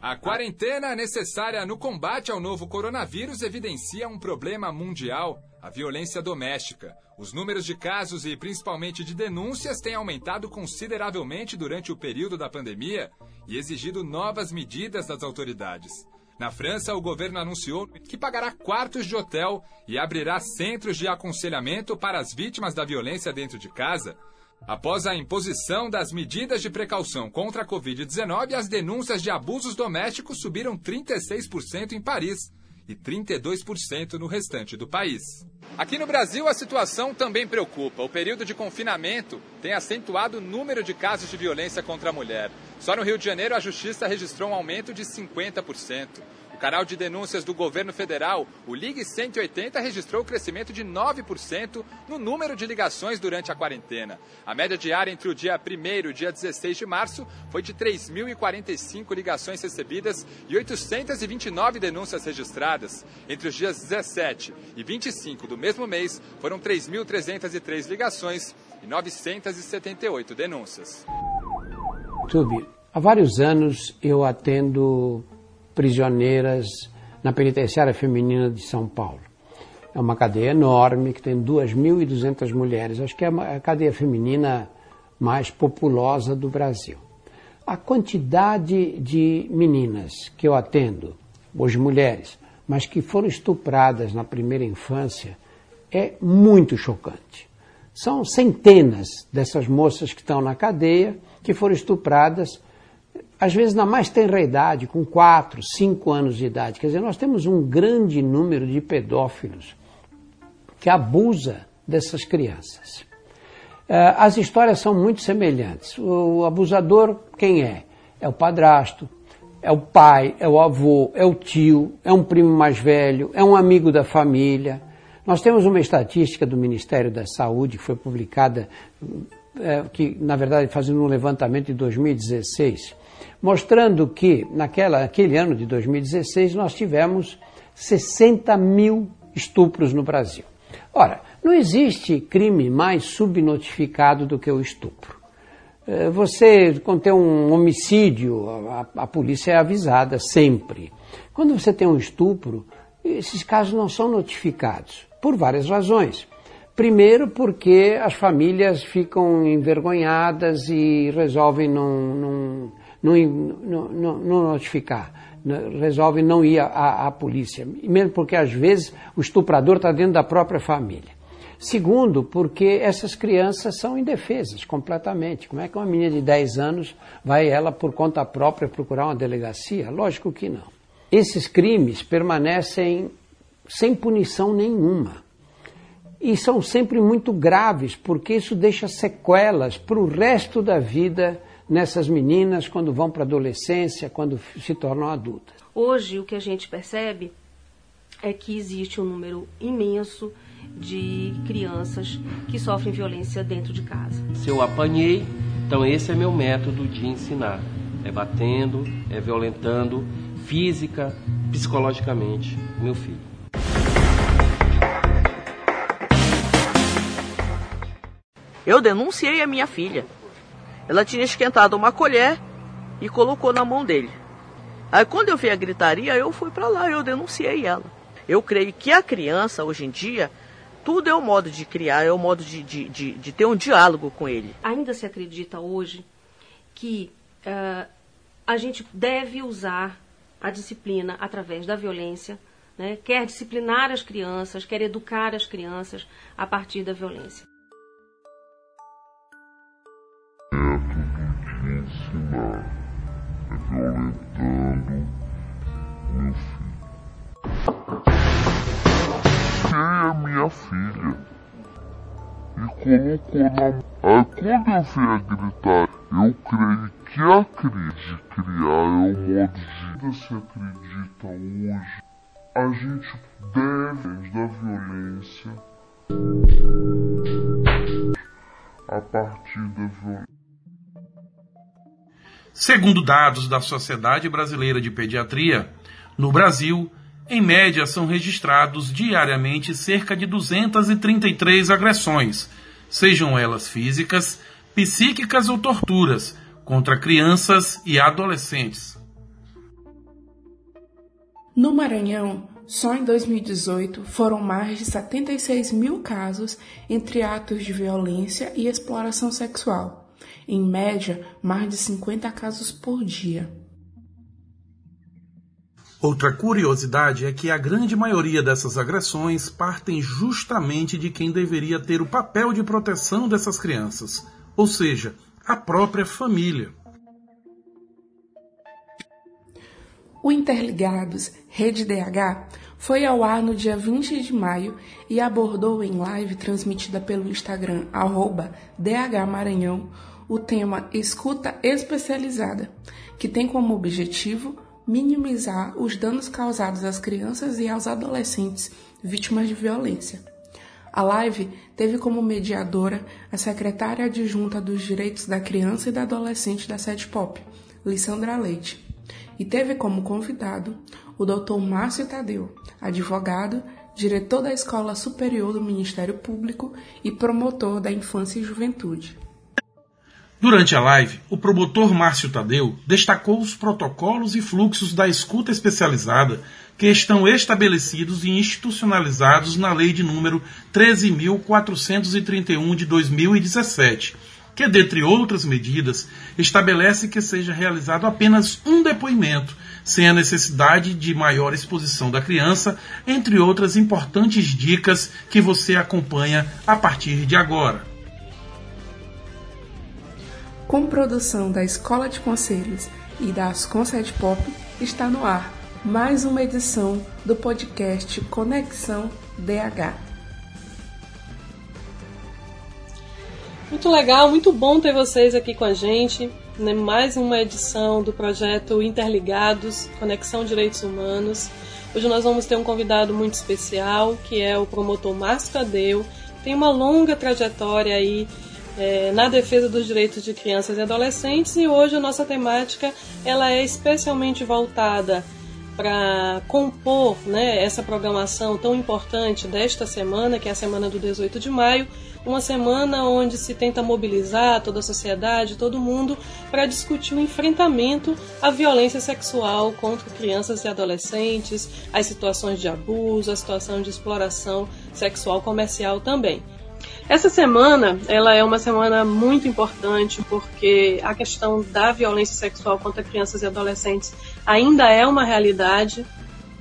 A quarentena necessária no combate ao novo coronavírus evidencia um problema mundial: a violência doméstica. Os números de casos e principalmente de denúncias têm aumentado consideravelmente durante o período da pandemia e exigido novas medidas das autoridades. Na França, o governo anunciou que pagará quartos de hotel e abrirá centros de aconselhamento para as vítimas da violência dentro de casa. Após a imposição das medidas de precaução contra a Covid-19, as denúncias de abusos domésticos subiram 36% em Paris e 32% no restante do país. Aqui no Brasil, a situação também preocupa. O período de confinamento tem acentuado o número de casos de violência contra a mulher. Só no Rio de Janeiro, a Justiça registrou um aumento de 50%. O canal de denúncias do governo federal, o Ligue 180, registrou crescimento de 9% no número de ligações durante a quarentena. A média diária entre o dia 1 e o dia 16 de março foi de 3.045 ligações recebidas e 829 denúncias registradas. Entre os dias 17 e 25 do mesmo mês, foram 3.303 ligações e 978 denúncias. Tube, há vários anos eu atendo prisioneiras na penitenciária feminina de São Paulo. É uma cadeia enorme que tem 2.200 mulheres. Acho que é a cadeia feminina mais populosa do Brasil. A quantidade de meninas que eu atendo, hoje mulheres, mas que foram estupradas na primeira infância, é muito chocante. São centenas dessas moças que estão na cadeia que foram estupradas às vezes na mais tenra idade, com 4, 5 anos de idade. Quer dizer, nós temos um grande número de pedófilos que abusa dessas crianças. Eh, as histórias são muito semelhantes. O abusador, quem é? É o padrasto, é o pai, é o avô, é o tio, é um primo mais velho, é um amigo da família. Nós temos uma estatística do Ministério da Saúde que foi publicada, é, que na verdade fazendo um levantamento de 2016, mostrando que naquela, naquele ano de 2016 nós tivemos 60 mil estupros no Brasil. Ora, não existe crime mais subnotificado do que o estupro. Eh, você, quando tem um homicídio, a, a, polícia é avisada sempre. Quando você tem um estupro, esses casos não são notificados, por várias razões. Primeiro, porque as famílias ficam envergonhadas e resolvem não, não não, não, não notificar, resolve não ir à, à polícia, mesmo porque às vezes o estuprador está dentro da própria família. Segundo, porque essas crianças são indefesas completamente. Como é que uma menina de 10 anos vai ela por conta própria procurar uma delegacia? Lógico que não. Esses crimes permanecem sem punição nenhuma. E são sempre muito graves, porque isso deixa sequelas para o resto da vida nessas meninas quando vão para a adolescência, quando se tornam adultas. Hoje, o que a gente percebe é que existe um número imenso de crianças que sofrem violência dentro de casa. Se eu apanhei, então esse é meu método de ensinar. É batendo, é violentando física, psicologicamente meu filho. Eu denunciei a minha filha. Ela tinha esquentado uma colher e colocou na mão dele. Aí quando eu vi a gritaria, eu fui para lá, eu denunciei ela. Eu creio que a criança, hoje em dia, tudo é o modo de criar, é o modo de, de, de, de ter um diálogo com ele. Ainda se acredita hoje que uh, a gente deve usar a disciplina através da violência, né? quer disciplinar as crianças, quer educar as crianças a partir da violência. Violentando meu filho. Quem é minha filha? E colocou na. Aí quando eu vi a gritar, eu creio que a crise criar é o modo de. Se acredita hoje, a gente deve da violência a partir da violência. Segundo dados da Sociedade Brasileira de Pediatria, no Brasil, em média são registrados diariamente cerca de 233 agressões, sejam elas físicas, psíquicas ou torturas, contra crianças e adolescentes. No Maranhão, só em 2018 foram mais de 76 mil casos entre atos de violência e exploração sexual. Em média, mais de 50 casos por dia. Outra curiosidade é que a grande maioria dessas agressões partem justamente de quem deveria ter o papel de proteção dessas crianças, ou seja, a própria família. O Interligados Rede DH foi ao ar no dia 20 de maio e abordou em live transmitida pelo Instagram DHMaranhão o tema Escuta Especializada, que tem como objetivo minimizar os danos causados às crianças e aos adolescentes vítimas de violência. A live teve como mediadora a secretária adjunta dos Direitos da Criança e da Adolescente da Sede Pop, Lissandra Leite, e teve como convidado o Dr. Márcio Tadeu, advogado, diretor da Escola Superior do Ministério Público e promotor da Infância e Juventude. Durante a live, o promotor Márcio Tadeu destacou os protocolos e fluxos da escuta especializada que estão estabelecidos e institucionalizados na Lei de número 13.431 de 2017, que, dentre outras medidas, estabelece que seja realizado apenas um depoimento, sem a necessidade de maior exposição da criança, entre outras importantes dicas que você acompanha a partir de agora. Com produção da Escola de Conselhos e da Ascom Pop, está no ar mais uma edição do podcast Conexão DH. Muito legal, muito bom ter vocês aqui com a gente. Né? Mais uma edição do projeto Interligados Conexão Direitos Humanos. Hoje nós vamos ter um convidado muito especial, que é o promotor Márcio Tadeu. Tem uma longa trajetória aí é, na defesa dos direitos de crianças e adolescentes e hoje a nossa temática ela é especialmente voltada para compor né, essa programação tão importante desta semana, que é a semana do 18 de maio, uma semana onde se tenta mobilizar toda a sociedade, todo mundo, para discutir o enfrentamento à violência sexual contra crianças e adolescentes, as situações de abuso, a situação de exploração sexual comercial também. Essa semana, ela é uma semana muito importante porque a questão da violência sexual contra crianças e adolescentes ainda é uma realidade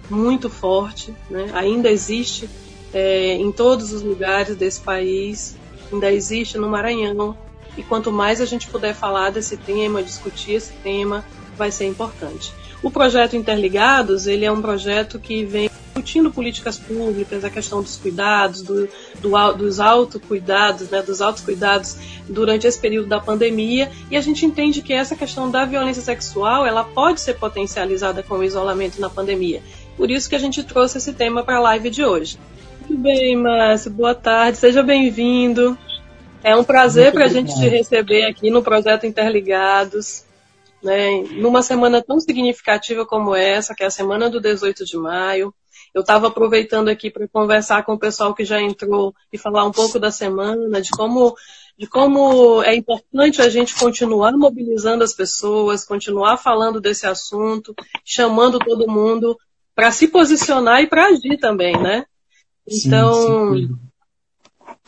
muito forte, né? ainda existe é, em todos os lugares desse país, ainda existe no Maranhão. E quanto mais a gente puder falar desse tema, discutir esse tema, vai ser importante. O projeto Interligados, ele é um projeto que vem discutindo políticas públicas, a questão dos cuidados, do, do, dos autocuidados, né, dos autocuidados durante esse período da pandemia, e a gente entende que essa questão da violência sexual, ela pode ser potencializada com o isolamento na pandemia. Por isso que a gente trouxe esse tema para a live de hoje. Muito bem, Márcio, boa tarde, seja bem-vindo. É um prazer para a gente te receber aqui no Projeto Interligados. Né, numa semana tão significativa como essa, que é a semana do 18 de maio, eu estava aproveitando aqui para conversar com o pessoal que já entrou e falar um pouco da semana, de como, de como é importante a gente continuar mobilizando as pessoas, continuar falando desse assunto, chamando todo mundo para se posicionar e para agir também, né? Então, sim, sim.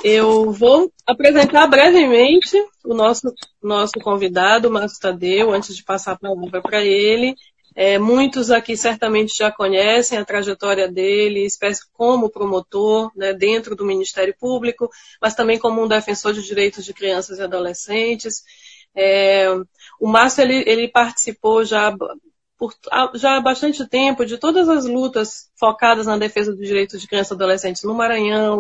eu vou apresentar brevemente o nosso, nosso convidado, Márcio Tadeu, antes de passar a palavra para ele. É, muitos aqui certamente já conhecem a trajetória dele, como promotor né, dentro do Ministério Público, mas também como um defensor de direitos de crianças e adolescentes. É, o Márcio ele, ele participou já por já há bastante tempo de todas as lutas focadas na defesa dos direitos de crianças e adolescentes no Maranhão,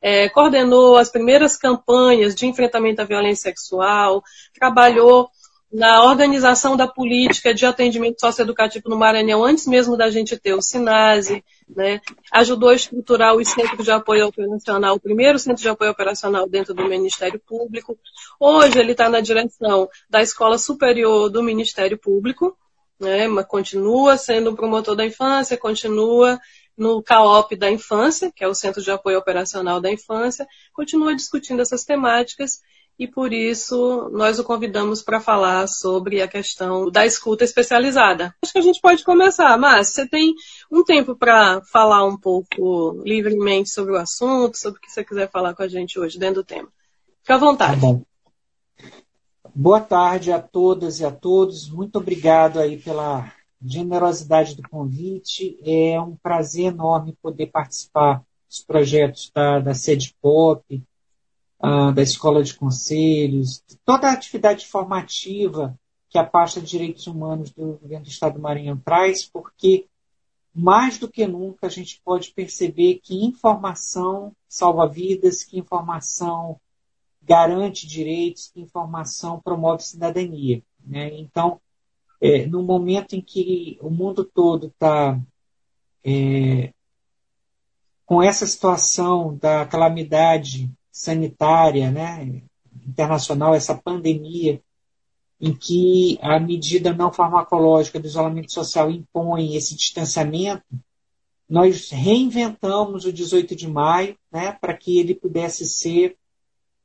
é, coordenou as primeiras campanhas de enfrentamento à violência sexual, trabalhou na organização da política de atendimento socioeducativo no Maranhão, antes mesmo da gente ter o SINASE, né, ajudou a estruturar o Centro de Apoio Operacional, o primeiro Centro de Apoio Operacional dentro do Ministério Público. Hoje ele está na direção da Escola Superior do Ministério Público, né, mas continua sendo um promotor da infância, continua no CAOP da Infância, que é o Centro de Apoio Operacional da Infância, continua discutindo essas temáticas e por isso nós o convidamos para falar sobre a questão da escuta especializada. Acho que a gente pode começar. Mas você tem um tempo para falar um pouco livremente sobre o assunto, sobre o que você quiser falar com a gente hoje, dentro do tema. Fique à vontade. Tá. Boa tarde a todas e a todos. Muito obrigado aí pela generosidade do convite. É um prazer enorme poder participar dos projetos da, da Sede Pop, uh, da Escola de Conselhos, toda a atividade formativa que a pasta de Direitos Humanos do Governo do Estado do Maranhão traz, porque mais do que nunca a gente pode perceber que informação salva vidas, que informação garante direitos, que informação promove cidadania. Né? Então, é, no momento em que o mundo todo está é, com essa situação da calamidade sanitária né, internacional, essa pandemia, em que a medida não farmacológica do isolamento social impõe esse distanciamento, nós reinventamos o 18 de maio né, para que ele pudesse ser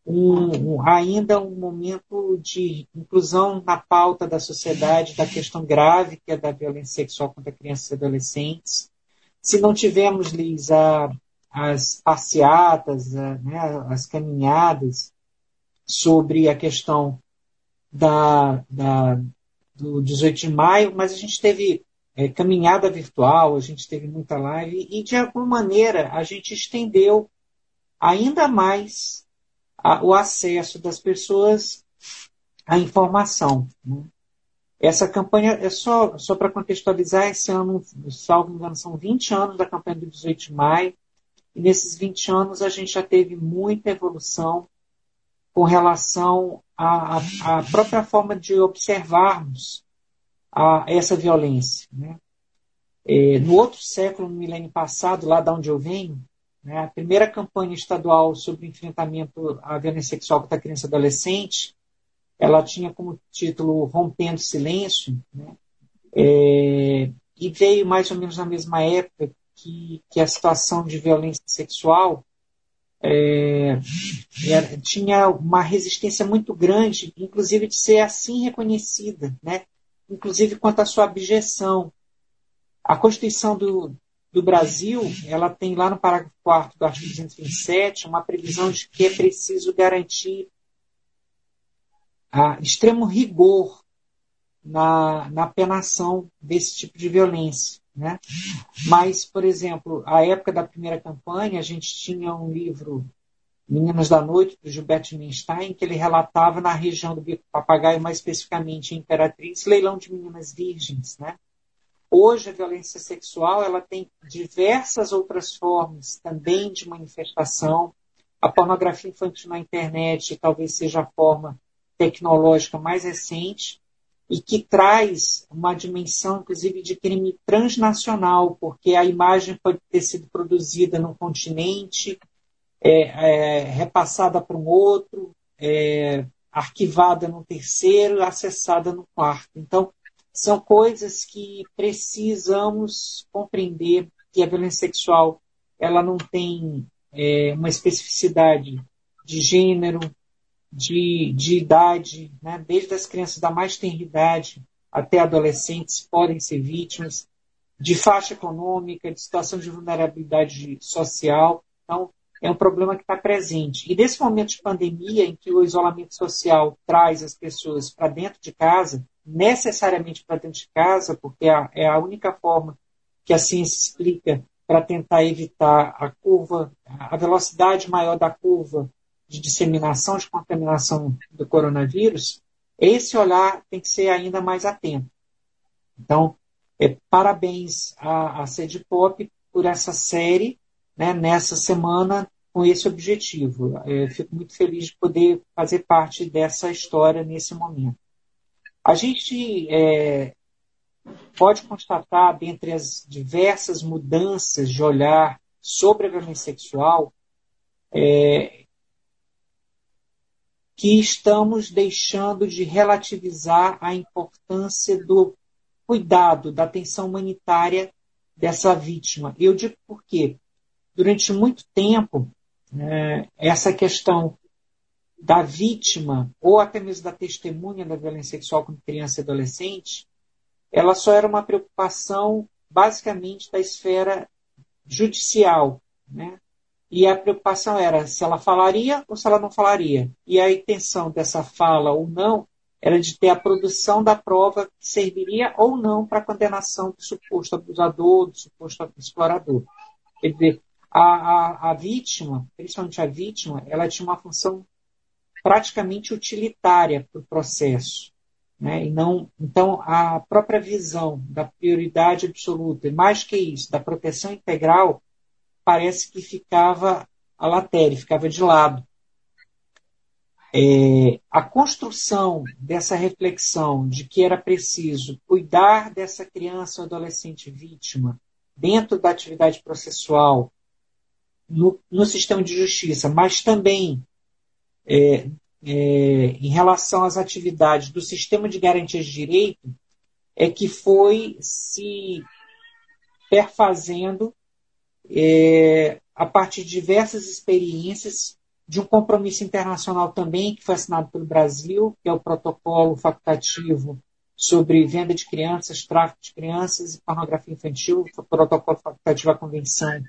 um, um, ainda um momento de inclusão na pauta da sociedade da questão grave que é da violência sexual contra crianças e adolescentes. Se não tivermos, Liz, a, as passeatas, a, né, as caminhadas sobre a questão da, da, do 18 de maio, mas a gente teve é, caminhada virtual, a gente teve muita live e, de alguma maneira, a gente estendeu ainda mais a, o acesso das pessoas à informação. Né? Essa campanha, é só, só para contextualizar, esse ano, salvo engano, são 20 anos da campanha do 18 de maio, e nesses 20 anos a gente já teve muita evolução com relação à, à, própria forma de observarmos a, essa violência. Né? É, no outro século, no milênio passado, lá de onde eu venho, né? A primeira campanha estadual sobre enfrentamento à violência sexual contra a criança e adolescente, ela tinha como título Rompendo Silêncio, né? é, e veio mais ou menos na mesma época que, que a situação de violência sexual é, é, tinha uma resistência muito grande, inclusive de ser assim reconhecida, né? inclusive quanto à sua abjeção. A Constituição do, do Brasil, ela tem lá no parágrafo 4 do artigo 227 uma previsão de que é preciso garantir a extremo rigor na, na penação desse tipo de violência. Né? Mas, por exemplo, a época da primeira campanha, a gente tinha um livro, Meninas da Noite, do Gilberto Minstein, que ele relatava na região do Bico Papagaio, mais especificamente em Imperatriz, leilão de meninas virgens. Né? Hoje a violência sexual ela tem diversas outras formas também de manifestação. A pornografia infantil na internet talvez seja a forma tecnológica mais recente e que traz uma dimensão, inclusive, de crime transnacional, porque a imagem pode ter sido produzida num continente, é, é, repassada para um outro, é, arquivada no terceiro, acessada no quarto. Então, são coisas que precisamos compreender que a violência sexual ela não tem é, uma especificidade de gênero, de, de idade, né? desde as crianças da mais tenra idade até adolescentes podem ser vítimas, de faixa econômica, de situação de vulnerabilidade social. Então, é um problema que está presente. E nesse momento de pandemia, em que o isolamento social traz as pessoas para dentro de casa, necessariamente para dentro de casa, porque é, é a única forma que a ciência explica para tentar evitar a curva, a velocidade maior da curva de disseminação, de contaminação do coronavírus, esse olhar tem que ser ainda mais atento. Então, é, parabéns à, à Sede Pop por essa série, né, nessa semana, com esse objetivo. É, fico muito feliz de poder fazer parte dessa história nesse momento. A gente é, pode constatar, dentre as diversas mudanças de olhar sobre a violência sexual, é, que estamos deixando de relativizar a importância do cuidado, da atenção humanitária dessa vítima. Eu digo por quê? Durante muito tempo, é, essa questão da vítima ou até mesmo da testemunha da violência sexual com criança e adolescente, ela só era uma preocupação basicamente da esfera judicial, né? E a preocupação era se ela falaria ou se ela não falaria. E a intenção dessa fala ou não era de ter a produção da prova que serviria ou não para a condenação do suposto abusador, do suposto explorador. Quer dizer, a, a, a vítima, principalmente a vítima, ela tinha uma função praticamente utilitária para o processo. Né? E não, então, a própria visão da prioridade absoluta, e mais que isso, da proteção integral, parece que ficava a latéria, ficava de lado. É, a construção dessa reflexão de que era preciso cuidar dessa criança ou adolescente vítima dentro da atividade processual no, no sistema de justiça, mas também é, é, em relação às atividades do sistema de garantias de direito, é que foi se perfazendo é, a partir de diversas experiências, de um compromisso internacional também, que foi assinado pelo Brasil, que é o protocolo facultativo sobre venda de crianças, tráfico de crianças e pornografia infantil, o protocolo facultativo à Convenção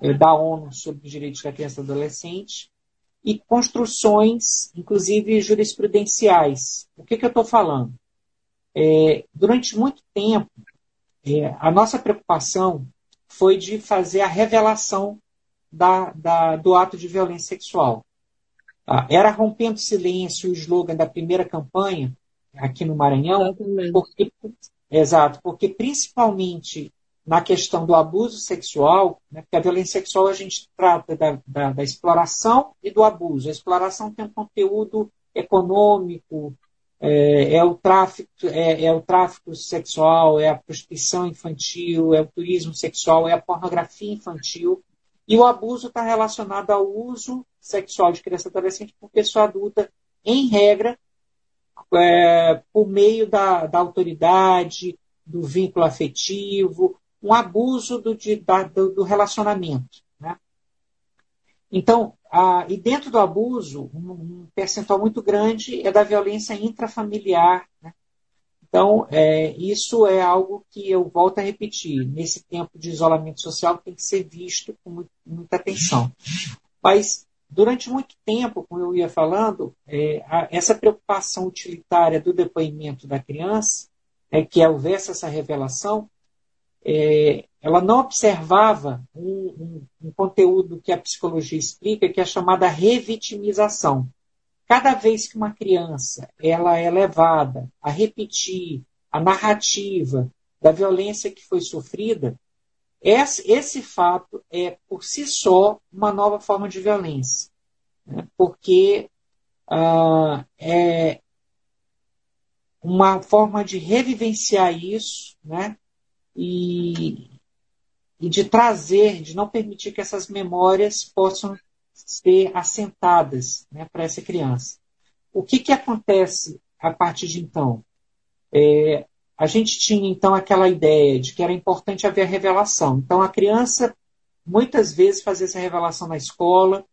é, da ONU sobre os direitos da criança e do adolescente, e construções, inclusive jurisprudenciais. O que, que eu estou falando? É, durante muito tempo, é, a nossa preocupação foi de fazer a revelação da, da, do ato de violência sexual. Ah, era rompendo silêncio o slogan da primeira campanha aqui no Maranhão, porque, exato, porque principalmente na questão do abuso sexual, né, porque a violência sexual a gente trata da, da, da exploração e do abuso. A exploração tem um conteúdo econômico, é, é, o tráfico, é, é, o tráfico sexual, é a prostituição infantil, é o turismo sexual, é a pornografia infantil. E o abuso está relacionado ao uso sexual de criança e adolescente por pessoa adulta, em regra, é, por meio da, da, autoridade, do vínculo afetivo, um abuso do, de, da, do, do relacionamento. Então, ah, e dentro do abuso, um, um, percentual muito grande é da violência intrafamiliar. Né? Então, é, isso é algo que eu volto a repetir. Nesse tempo de isolamento social, tem que ser visto com muita atenção. Mas, durante muito tempo, como eu ia falando, é, a, essa preocupação utilitária do depoimento da criança, é, que houvesse essa revelação, é, ela não observava um, um, um, conteúdo que a psicologia explica, que é chamada revitimização. Cada vez que uma criança ela é levada a repetir a narrativa da violência que foi sofrida, esse, esse fato é por si só uma nova forma de violência, né? porque ah, é uma forma de revivenciar isso, né? e, e de trazer, de não permitir que essas memórias possam ser assentadas né, para essa criança. O que, que acontece a partir de então? É, a gente tinha então aquela ideia de que era importante haver revelação. Então a criança muitas vezes fazia essa revelação na escola,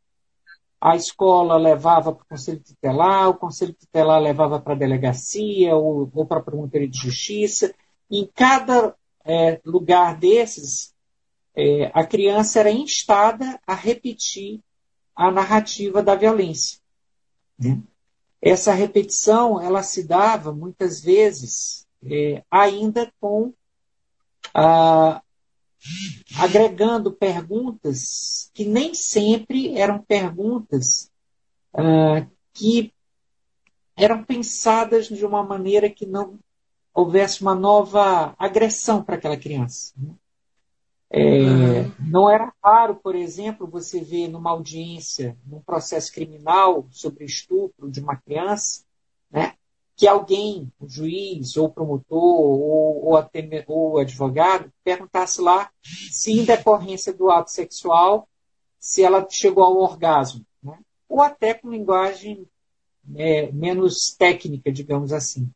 a escola levava para o conselho tutelar, o conselho tutelar levava para a delegacia ou, ou para a promotoria de justiça. Em cada é, lugar desses, é, a criança era instada a repetir a narrativa da violência. Né? Essa repetição ela se dava muitas vezes é, ainda com a, agregando perguntas que nem sempre eram perguntas ah, que eram pensadas de uma maneira que não houvesse uma nova agressão para aquela criança. Né? É, não era raro, por exemplo, você ver numa audiência, num processo criminal sobre estupro de uma criança, né, que alguém, o juiz, ou promotor, ou, ou, até, ou o advogado, perguntasse lá se, em decorrência do ato sexual, se ela chegou ao orgasmo. Né, ou até com linguagem é, menos técnica, digamos assim.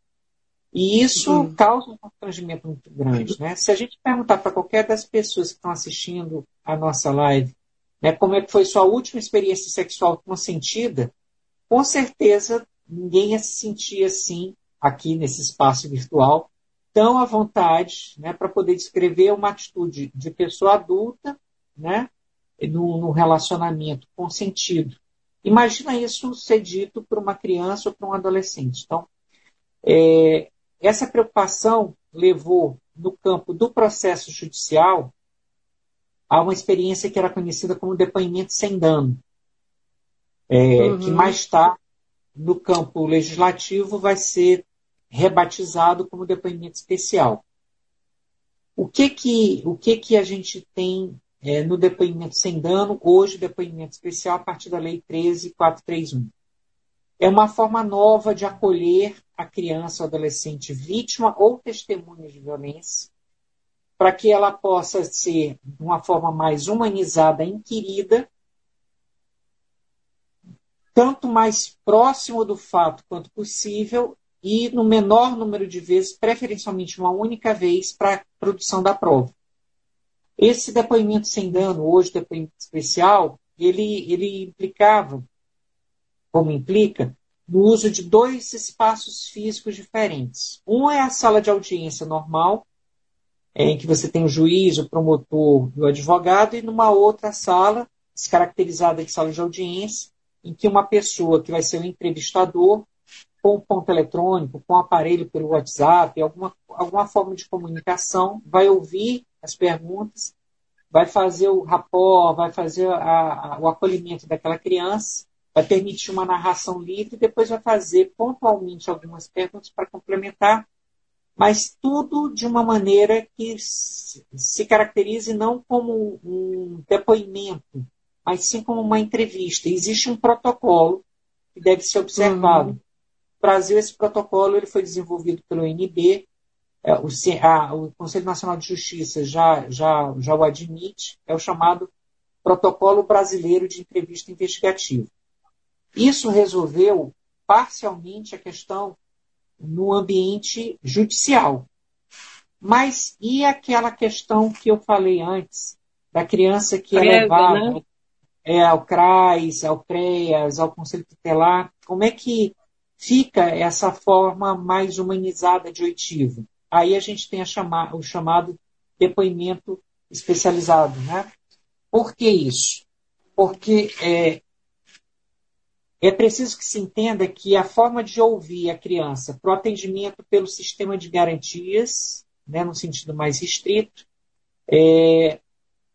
E isso uhum. causa um constrangimento muito grande. Né? Se a gente perguntar para qualquer das pessoas que estão assistindo a nossa live né, como é que foi sua última experiência sexual consentida, com certeza ninguém ia se sentir assim aqui nesse espaço virtual tão à vontade né, para poder descrever uma atitude de pessoa adulta né, num, relacionamento consentido. Imagina isso ser dito por uma criança ou por um adolescente. Então, é, essa preocupação levou no campo do processo judicial a uma experiência que era conhecida como depoimento sem dano, é, uhum. que mais tarde, no campo legislativo, vai ser rebatizado como depoimento especial. O que que, o que, que a gente tem é, no depoimento sem dano, hoje depoimento especial a partir da Lei 13431? É uma forma nova de acolher a criança ou adolescente vítima ou testemunha de violência, para que ela possa ser, de uma forma mais humanizada, inquirida, tanto mais próximo do fato quanto possível e no menor número de vezes, preferencialmente uma única vez, para a produção da prova. Esse depoimento sem dano, hoje depoimento especial, ele, ele implicava, como implica, no uso de dois espaços físicos diferentes. Um é a sala de audiência normal, em que você tem o juiz, o promotor e o advogado, e numa outra sala, descaracterizada de sala de audiência, em que uma pessoa que vai ser o entrevistador com ponto eletrônico, com aparelho pelo WhatsApp, alguma, alguma forma de comunicação, vai ouvir as perguntas, vai fazer o rapport, vai fazer a, a, o acolhimento daquela criança, vai permitir uma narração livre e depois vai fazer pontualmente algumas perguntas para complementar, mas tudo de uma maneira que se caracterize não como um depoimento, mas sim como uma entrevista. Existe um protocolo que deve ser observado. Uhum. Brasil, esse protocolo ele foi desenvolvido pelo NB, é, o, a, o, Conselho Nacional de Justiça já, já, já o admite, é o chamado Protocolo Brasileiro de Entrevista Investigativa. Isso resolveu parcialmente a questão no ambiente judicial. Mas e aquela questão que eu falei antes, da criança que é levada né? é, ao CRAS, ao CREAS, ao Conselho Tutelar? Como é que fica essa forma mais humanizada de oitivo. Aí a gente tem chama, o chamado depoimento especializado. Né? Por que isso? Porque é, é preciso que se entenda que a forma de ouvir a criança para o atendimento pelo sistema de garantias, né, no sentido mais restrito, é,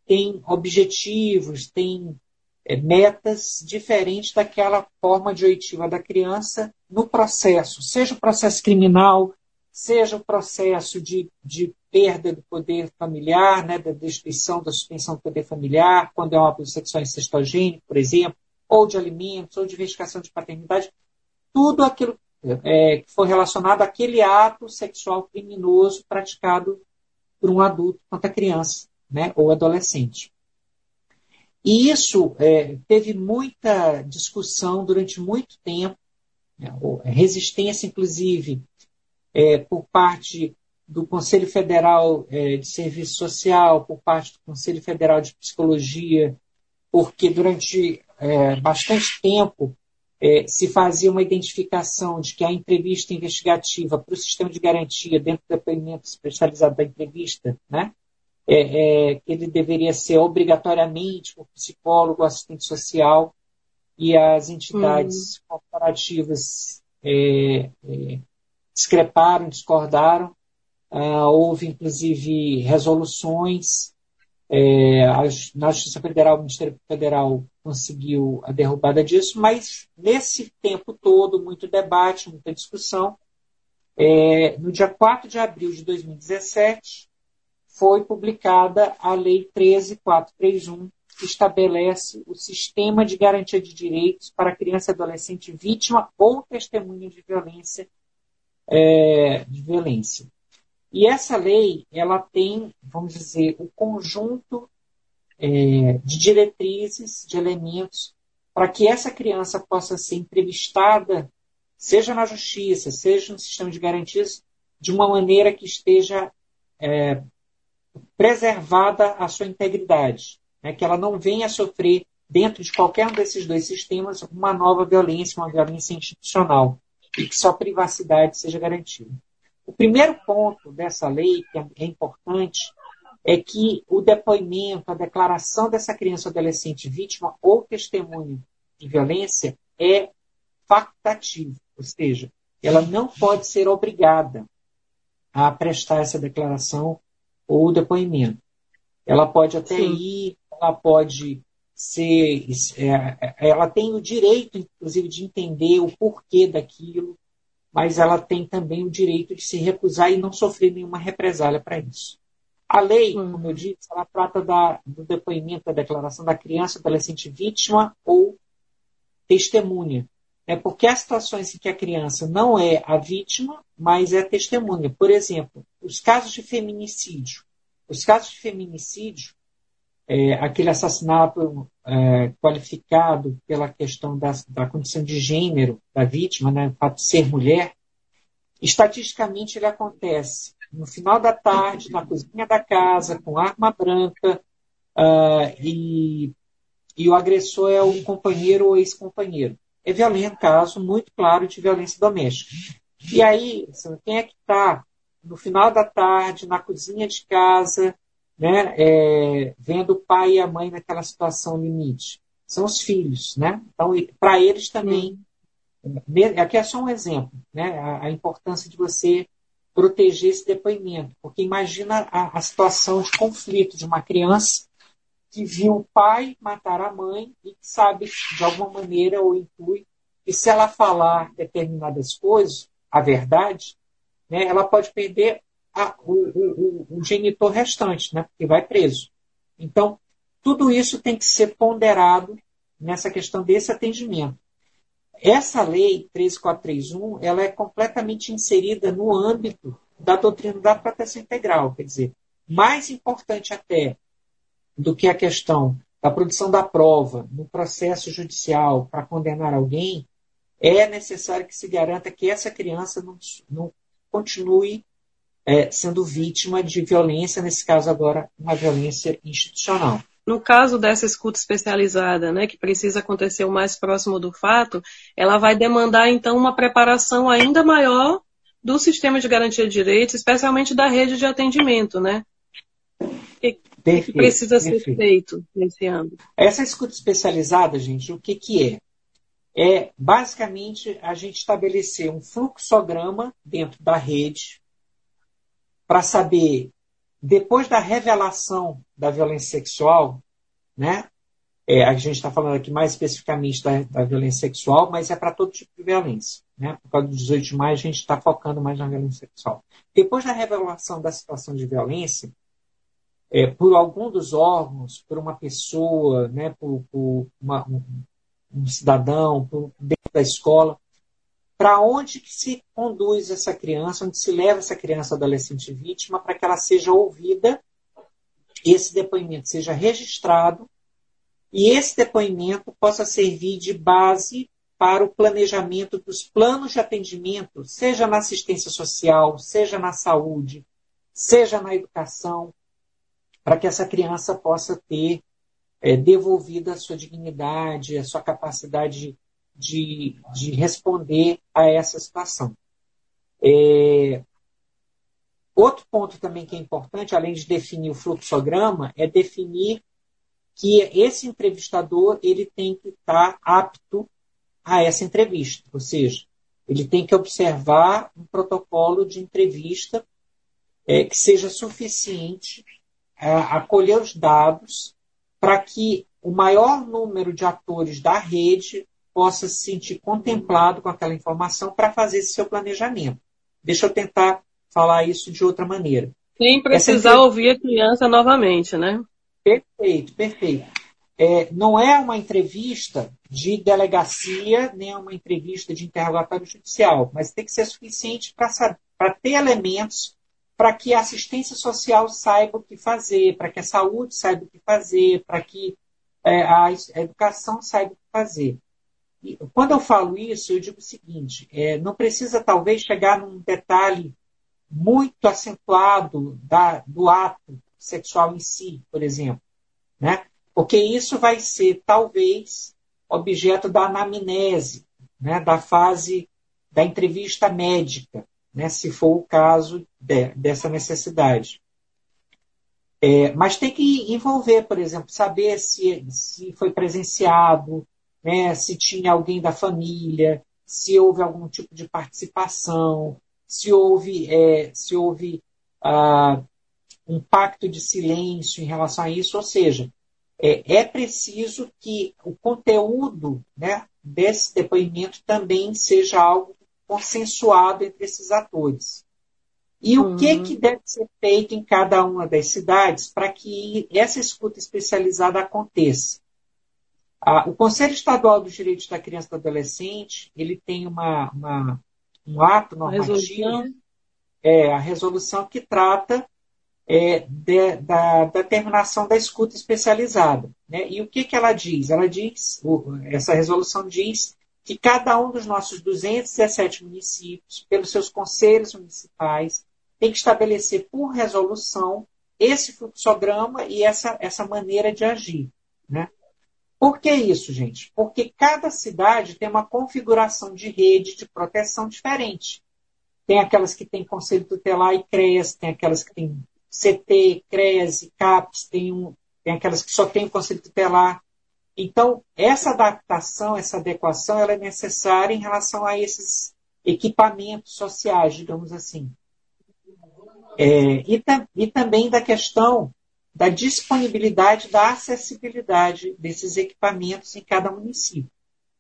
tem objetivos, tem é, metas diferentes daquela forma de oitiva da criança no processo, seja o processo criminal, seja o processo de, de perda do poder familiar, né, da destruição da suspensão do poder familiar, quando é um abuso sexual incestogênico, por exemplo, ou de alimentos, ou de investigação de paternidade, tudo aquilo é, que for relacionado àquele ato sexual criminoso praticado por um adulto contra criança né, ou adolescente. E isso é, teve muita discussão durante muito tempo, né, resistência, inclusive, é, por parte do Conselho Federal é, de Serviço Social, por parte do Conselho Federal de Psicologia, porque durante é, bastante tempo é, se fazia uma identificação de que a entrevista investigativa para o sistema de garantia, dentro do depoimento especializado da entrevista, né, é, é, ele deveria ser obrigatoriamente por psicólogo, assistente social, e as entidades hum. corporativas é, é, discreparam, discordaram. Ah, houve, inclusive, resoluções. É, na Justiça Federal, o Ministério Federal conseguiu a derrubada disso, mas nesse tempo todo, muito debate, muita discussão. É, no dia 4 de abril de 2017, foi publicada a Lei 13431, que estabelece o sistema de garantia de direitos para criança e adolescente vítima ou testemunha de violência. É, de violência. E essa lei, ela tem, vamos dizer, o conjunto é, de diretrizes, de elementos, para que essa criança possa ser entrevistada, seja na justiça, seja no sistema de garantias, de uma maneira que esteja é, preservada a sua integridade, né? que ela não venha sofrer dentro de qualquer um desses dois sistemas, uma nova violência, uma violência institucional, e que só privacidade seja garantida. O primeiro ponto dessa lei, que é importante, é que o depoimento, a declaração dessa criança ou adolescente vítima ou testemunha de violência é facultativo, ou seja, ela não pode ser obrigada a prestar essa declaração ou depoimento. Ela pode até Sim. ir, ela pode ser, é, ela tem o direito, inclusive, de entender o porquê daquilo, mas ela tem também o direito de se recusar e não sofrer nenhuma represália para isso. A lei, hum. como eu disse, ela trata da, do depoimento, da declaração da criança, adolescente vítima ou testemunha. É porque há situações em que a criança não é a vítima, mas é a testemunha. Por exemplo, os casos de feminicídio. Os casos de feminicídio, é, aquele assassinato é, qualificado pela questão da, da, condição de gênero da vítima, né, o fato de ser mulher, estatisticamente ele acontece no final da tarde, na cozinha da casa, com arma branca, uh, e, e o agressor é um companheiro ou ex-companheiro. É violento, caso muito claro de violência doméstica. E aí, quem é que está no final da tarde, na cozinha de casa, né, é, vendo o pai e a mãe naquela situação limite? São os filhos, né? Então, para eles também, aqui é só um exemplo, né? A, a importância de você proteger esse depoimento. Porque imagina a, a situação de conflito de uma criança que viu o pai matar a mãe e que sabe, de alguma maneira, ou intui, que se ela falar determinadas coisas, a verdade, né, ela pode perder a, o, o, o, genitor restante, né, porque vai preso. Então, tudo isso tem que ser ponderado nessa questão desse atendimento. Essa lei 13431, ela é completamente inserida no âmbito da doutrina da proteção integral, quer dizer, mais importante até do que a questão da produção da prova no processo judicial para condenar alguém, é necessário que se garanta que essa criança não, não continue é, sendo vítima de violência, nesse caso agora, uma violência institucional. No caso dessa escuta especializada, né, que precisa acontecer o mais próximo do fato, ela vai demandar então uma preparação ainda maior do sistema de garantia de direitos, especialmente da rede de atendimento, né? Que, perfeito, que precisa perfeito. ser feito nesse âmbito. Essa escuta especializada, gente, o que, que é? É basicamente a gente estabelecer um fluxograma dentro da rede para saber depois da revelação da violência sexual, né? É, a gente está falando aqui mais especificamente da, da violência sexual, mas é para todo tipo de violência. Né? Por causa do 18 de maio, a gente está focando mais na violência sexual. Depois da revelação da situação de violência, é, por algum dos órgãos, por uma pessoa, né, por, por uma, um, um, cidadão, por, dentro da escola, para onde que se conduz essa criança, onde se leva essa criança adolescente vítima para que ela seja ouvida, esse depoimento seja registrado e esse depoimento possa servir de base para o planejamento dos planos de atendimento, seja na assistência social, seja na saúde, seja na educação, para que essa criança possa ter é, devolvida a sua dignidade, a sua capacidade de, de responder a essa situação. É, outro ponto também que é importante, além de definir o fluxograma, é definir que esse entrevistador ele tem que estar apto a essa entrevista, ou seja, ele tem que observar um protocolo de entrevista é, que seja suficiente a acolher os dados para que o maior número de atores da rede possa se sentir contemplado com aquela informação para fazer esse seu planejamento. Deixa eu tentar falar isso de outra maneira. Sem precisar ouvir a criança novamente, né? Perfeito, perfeito. É, não é uma entrevista de delegacia, nem é uma entrevista de interrogatório judicial, mas tem que ser suficiente para ter elementos para que a assistência social saiba o que fazer, para que a saúde saiba o que fazer, para que é, a educação saiba o que fazer. Quando eu falo isso, eu digo o seguinte: é, não precisa talvez chegar num detalhe muito acentuado da, do ato sexual em si, por exemplo. Né? Porque isso vai ser, talvez, objeto da anamnese, né, da fase da entrevista médica, né, se for o caso de, dessa necessidade. É, mas tem que envolver, por exemplo, saber se, se foi presenciado, né, se tinha alguém da família, se houve algum tipo de participação, se houve, é, se houve ah, um pacto de silêncio em relação a isso, ou seja, é, é preciso que o conteúdo né, desse depoimento também seja algo consensuado entre esses atores. E uhum. o que, que deve ser feito em cada uma das cidades para que essa escuta especializada aconteça? O Conselho Estadual dos Direitos da Criança e do Adolescente ele tem uma, uma um ato normativo, é a resolução que trata é, de, da, da terminação da escuta especializada. Né? E o que, que ela diz? Ela diz, essa resolução diz que cada um dos nossos 217 municípios, pelos seus conselhos municipais, tem que estabelecer por resolução esse fluxograma e essa, essa maneira de agir. Né? Por que isso, gente? Porque cada cidade tem uma configuração de rede de proteção diferente. Tem aquelas que têm conselho tutelar e CREAS, tem aquelas que têm CT, CREAS e CAPS, tem, um, tem aquelas que só têm o conselho tutelar. Então, essa adaptação, essa adequação, ela é necessária em relação a esses equipamentos sociais, digamos assim. É, e, e também da questão da disponibilidade, da acessibilidade desses equipamentos em cada município.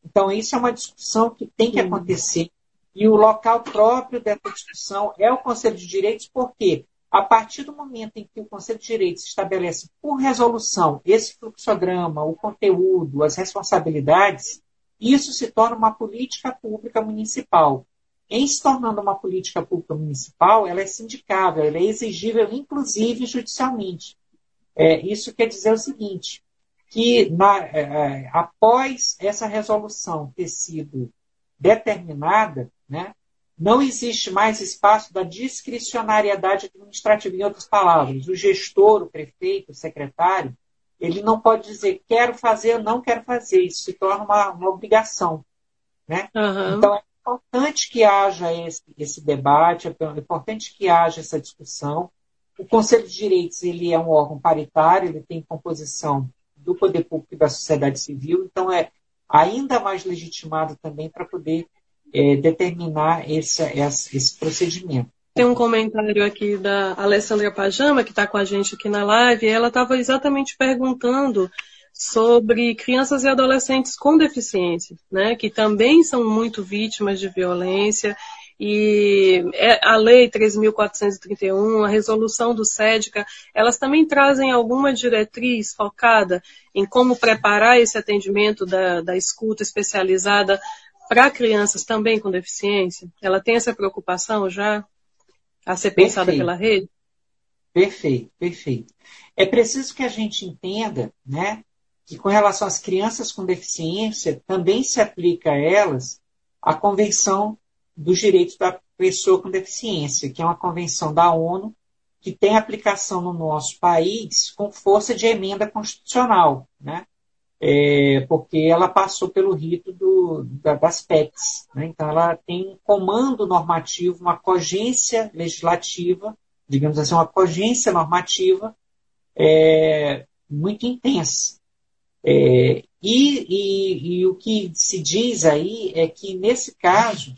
Então, isso é uma discussão que tem que acontecer. E o local próprio dessa discussão é o Conselho de Direitos, porque a partir do momento em que o Conselho de Direitos estabelece por resolução esse fluxograma, o conteúdo, as responsabilidades, isso se torna uma política pública municipal. Em se tornando uma política pública municipal, ela é sindicável, ela é exigível, inclusive judicialmente. É, isso quer dizer o seguinte, que na, é, é após essa resolução ter sido determinada, né, não existe mais espaço da discricionariedade administrativa. Em outras palavras, o gestor, o prefeito, o secretário, ele não pode dizer quero fazer ou não quero fazer. Isso se torna uma, uma obrigação. Né? Uhum. Então, é importante que haja esse, esse debate, é importante que haja essa discussão. O Conselho de Direitos ele é um órgão paritário, ele tem composição do poder público e da sociedade civil, então é ainda mais legitimado também para poder é, determinar esse, esse procedimento. Tem um comentário aqui da Alessandra Pajama, que está com a gente aqui na live, e ela estava exatamente perguntando sobre crianças e adolescentes com deficiência, né, que também são muito vítimas de violência e é, a lei 3.431, a resolução do SEDCA, elas também trazem alguma diretriz focada em como preparar esse atendimento da, da escuta especializada para crianças também com deficiência? Ela tem essa preocupação já a ser pensada perfeito. pela rede? Perfeito, perfeito. É preciso que a gente entenda, né, que com relação às crianças com deficiência, também se aplica a elas a Convenção dos Direitos da Pessoa com Deficiência, que é uma convenção da ONU que tem aplicação no nosso país com força de emenda constitucional, né? é, porque ela passou pelo rito do, da, das PECs. Né? Então, ela tem um comando normativo, uma cogência legislativa, digamos assim, uma cogência normativa é, muito intensa. É, e, e, e, o que se diz aí é que, nesse caso,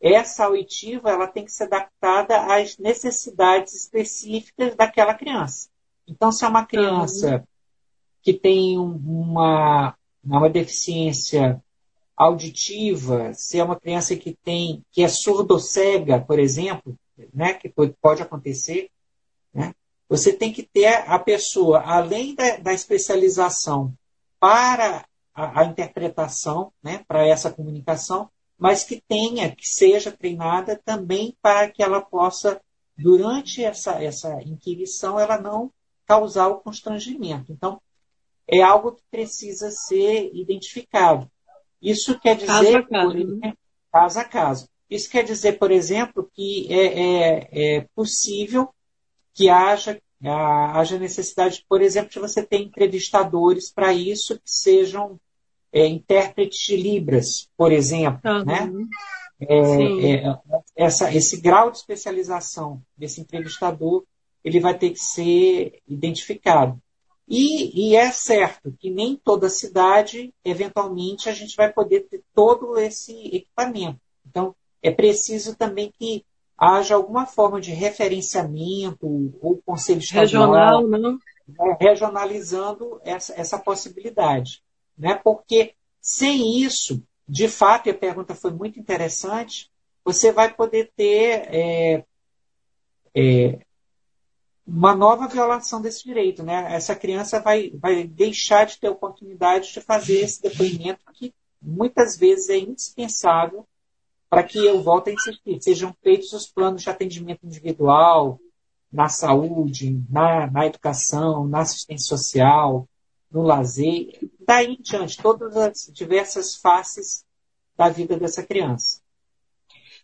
essa auditiva ela tem que ser adaptada às necessidades específicas daquela criança. Então, se é uma criança que tem uma, uma deficiência auditiva, se é uma criança que tem que é surdo-cega, por exemplo, né, que pode acontecer, né, você tem que ter a pessoa, além da, da especialização para a, a interpretação, né, para essa comunicação, mas que tenha, que seja treinada também para que ela possa, durante essa, essa inquirição, ela não causar o constrangimento. Então, é algo que precisa ser identificado. Isso quer dizer, caso a caso, por, né? caso, a caso. Isso quer dizer, por exemplo, que é, é, é possível que haja haja necessidade, por exemplo, de você ter entrevistadores para isso que sejam é, intérpretes de Libras, por exemplo. Uhum. Né? É, é, essa, esse grau de especialização desse entrevistador ele vai ter que ser identificado. E, e, é certo que nem toda cidade, eventualmente, a gente vai poder ter todo esse equipamento. Então, é preciso também que haja alguma forma de referenciamento ou conselho estadual regional, né? regionalizando essa, essa possibilidade, né? Porque sem isso, de fato, e a pergunta foi muito interessante, você vai poder ter é, é, uma nova violação desse direito, né? Essa criança vai, vai deixar de ter oportunidade de fazer esse depoimento que muitas vezes é indispensável para que eu volte a insistir, sejam feitos os planos de atendimento individual, na saúde, na, na educação, na assistência social, no lazer, daí em diante, todas as diversas faces da vida dessa criança.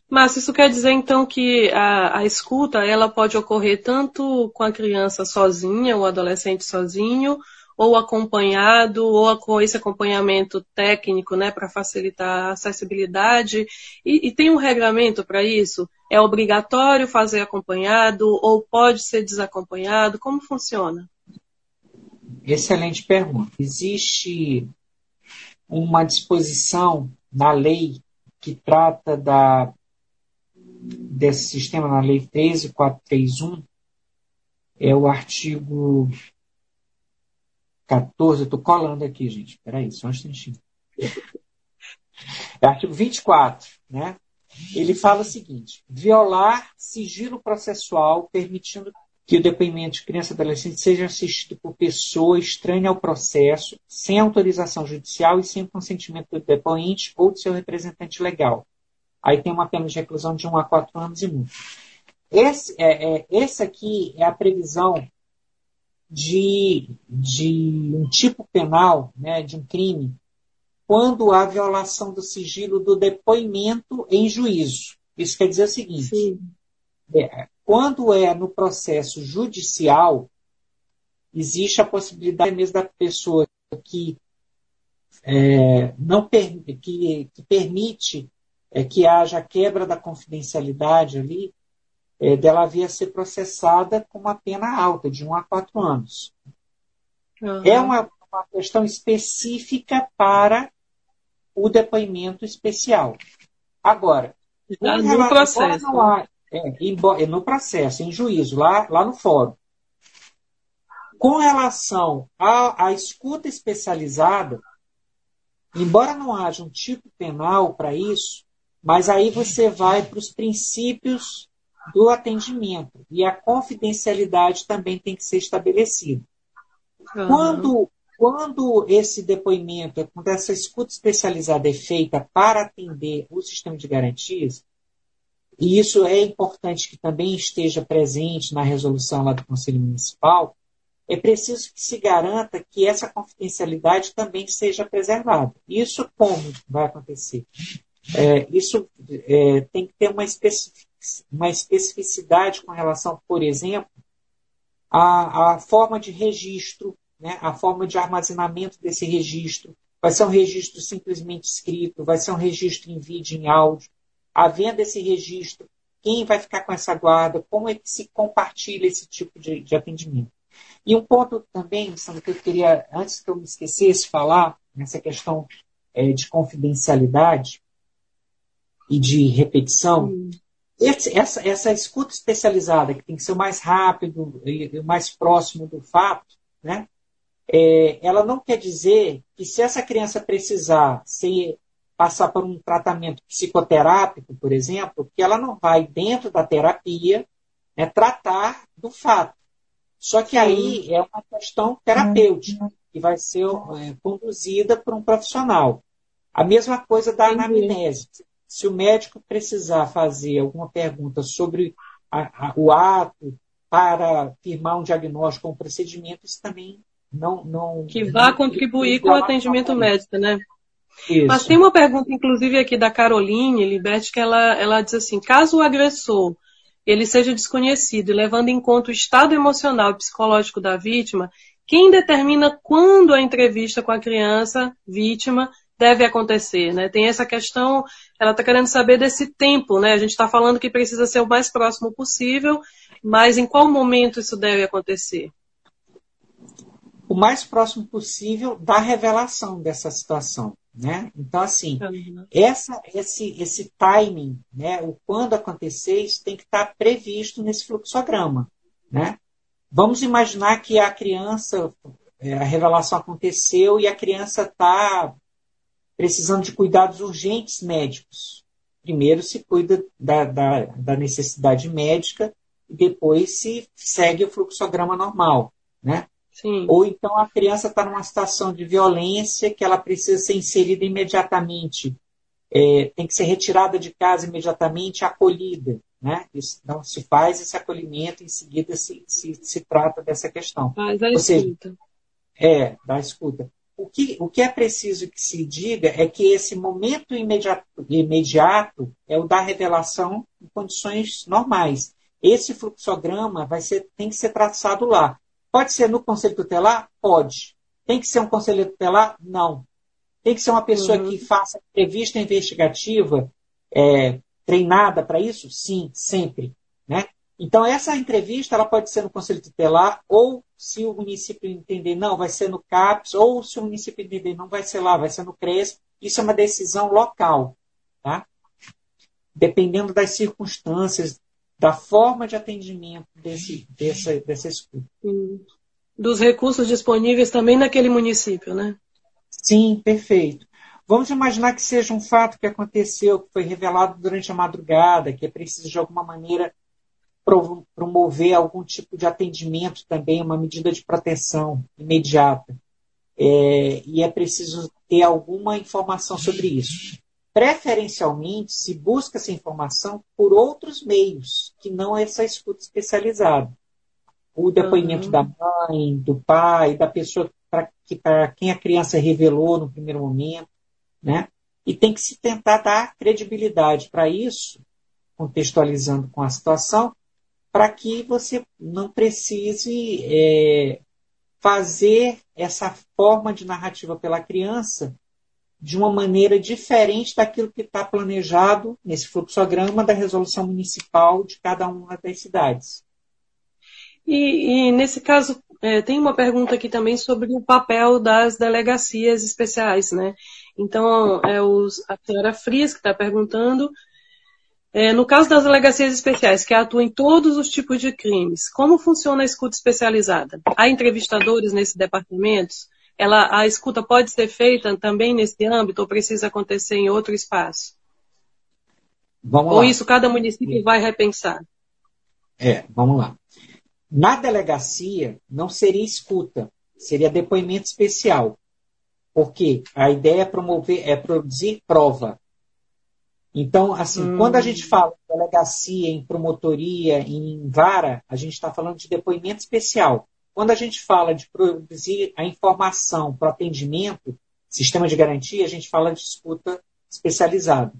Mas isso quer dizer então que a, a, escuta ela pode ocorrer tanto com a criança sozinha, o adolescente sozinho, ou acompanhado, ou com esse acompanhamento técnico, né, para facilitar a acessibilidade. E, e tem um regramento para isso? É obrigatório fazer acompanhado ou pode ser desacompanhado? Como funciona? Excelente pergunta. Existe uma disposição na lei que trata da, desse sistema, na lei 13431, é o artigo 14, eu estou colando aqui, gente. Peraí, só um instantinho. É artigo 24, né? Ele fala o seguinte: violar sigilo processual permitindo que o depoimento de criança e adolescente seja assistido por pessoa estranha ao processo, sem autorização judicial e sem consentimento do depoente ou de seu representante legal. Aí tem uma pena de reclusão de 1 a 4 anos e multa. Esse, é, é, esse aqui é a previsão de, de um tipo penal, né, de um crime, quando há violação do sigilo do depoimento em juízo. Isso quer dizer o seguinte: é, quando é no processo judicial, existe a possibilidade mesmo da pessoa que é, não que, que permite é, que haja quebra da confidencialidade ali, é, dela vir a ser processada com uma pena alta, de 1 a 4 anos. Uhum. É uma, uma questão específica para o depoimento especial. Agora, no processo. Há, é, no processo, em juízo, lá, lá no fórum. Com relação à, à escuta especializada, embora não haja um tipo penal para isso, mas aí você vai para os princípios do atendimento. E a confidencialidade também tem que ser estabelecida. Uhum. Quando, quando esse depoimento, quando essa escuta especializada é feita para atender o sistema de garantias, e isso é importante que também esteja presente na resolução lá do Conselho Municipal, é preciso que se garanta que essa confidencialidade também seja preservada. Isso como vai acontecer? É, isso é, tem que ter uma especificidade uma especificidade com relação, por exemplo, à, à forma de registro, né, a forma de armazenamento desse registro. Vai ser um registro simplesmente escrito, vai ser um registro em vídeo, em áudio. Havendo esse registro, quem vai ficar com essa guarda, como é que se compartilha esse tipo de, de atendimento. E um ponto também, Sandra, que eu queria, antes que eu me esquecesse, falar, nessa questão é, de confidencialidade e de repetição, hum. Esse, essa, essa escuta especializada, que tem que ser o mais rápido e o mais próximo do fato, né? É, ela não quer dizer que se essa criança precisar ser, passar por um tratamento psicoterápico, por exemplo, que ela não vai, dentro da terapia, né, tratar do fato. Só que aí é uma questão terapêutica, que vai ser é, conduzida por um profissional. A mesma coisa da anamnese se o médico precisar fazer alguma pergunta sobre a, a, o ato para firmar um diagnóstico ou um procedimento, isso também não. não que vá não, contribuir com o atendimento médico, né? Isso. Mas tem uma pergunta, inclusive, aqui da Caroline Liberti, que ela, ela diz assim: caso o agressor ele seja desconhecido e levando em conta o estado emocional e psicológico da vítima, quem determina quando a entrevista com a criança vítima deve acontecer, né? Tem essa questão, ela está querendo saber desse tempo, né? A gente está falando que precisa ser o mais próximo possível, mas em qual momento isso deve acontecer? O mais próximo possível da revelação dessa situação, né? Então, assim, uhum. essa, esse, esse timing, né? O quando acontecer, isso tem que estar tá previsto nesse fluxograma, né? Vamos imaginar que a criança, é, a revelação aconteceu e a criança está precisando de cuidados urgentes médicos. Primeiro se cuida da, da, da necessidade médica e depois se segue o fluxograma normal, né? Sim. Ou então a criança está numa situação de violência que ela precisa ser inserida imediatamente, é, tem que ser retirada de casa imediatamente, acolhida. Né? Isso, então se faz esse acolhimento, em seguida se, se, se trata dessa questão. Faz a Ou escuta. Seja, é, da escuta. O que, o que é preciso que se diga é que esse momento imediato, imediato é o da revelação em condições normais. Esse fluxograma vai ser, tem que ser traçado lá. Pode ser no conselho tutelar? Pode. Tem que ser um conselho tutelar? Não. Tem que ser uma pessoa uhum. que faça entrevista investigativa é, treinada para isso? Sim, sempre. Né? Então, essa entrevista ela pode ser no Conselho Tutelar, ou se o município entender, não, vai ser no CAPS, ou se o município entender, não vai ser lá, vai ser no CRES. Isso é uma decisão local. Tá? Dependendo das circunstâncias, da forma de atendimento desse, dessa, dessa escuta. Dos recursos disponíveis também naquele município, né? Sim, perfeito. Vamos imaginar que seja um fato que aconteceu, que foi revelado durante a madrugada, que é preciso de alguma maneira promover algum tipo de atendimento também, uma medida de proteção imediata. É, e é preciso ter alguma informação sobre isso. Preferencialmente, se busca essa informação por outros meios, que não essa escuta especializada. O depoimento uhum. da mãe, do pai, da pessoa para quem a criança revelou no primeiro momento. Né? E tem que se tentar dar credibilidade para isso, contextualizando com a situação, para que você não precise é, fazer essa forma de narrativa pela criança de uma maneira diferente daquilo que está planejado nesse fluxograma da resolução municipal de cada uma das cidades. E, e nesse caso, é, tem uma pergunta aqui também sobre o papel das delegacias especiais, né? Então, é os, a senhora Frias que está perguntando é, no caso das delegacias especiais, que atuam em todos os tipos de crimes, como funciona a escuta especializada? Há entrevistadores nesses departamentos? Ela, a escuta pode ser feita também nesse âmbito ou precisa acontecer em outro espaço? Vamos ou lá. isso cada município vai repensar? É, vamos lá. Na delegacia, não seria escuta, seria depoimento especial. Porque a ideia é promover, é produzir prova. Então, assim, hum. quando a gente fala em delegacia, em promotoria, em vara, a gente está falando de depoimento especial. Quando a gente fala de produzir a informação para atendimento, sistema de garantia, a gente fala de escuta especializada.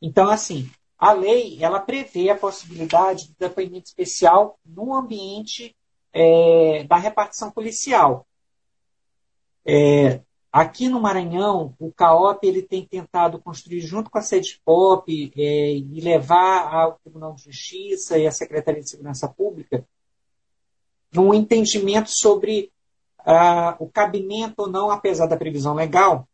Então, assim, a lei ela prevê a possibilidade de depoimento especial no ambiente é, da repartição policial. É, Aqui no Maranhão, o CAOP ele tem tentado construir, junto com a SEDPOP, é, e levar ao Tribunal de Justiça e à Secretaria de Segurança Pública um entendimento sobre ah, o cabimento ou não, apesar da previsão legal,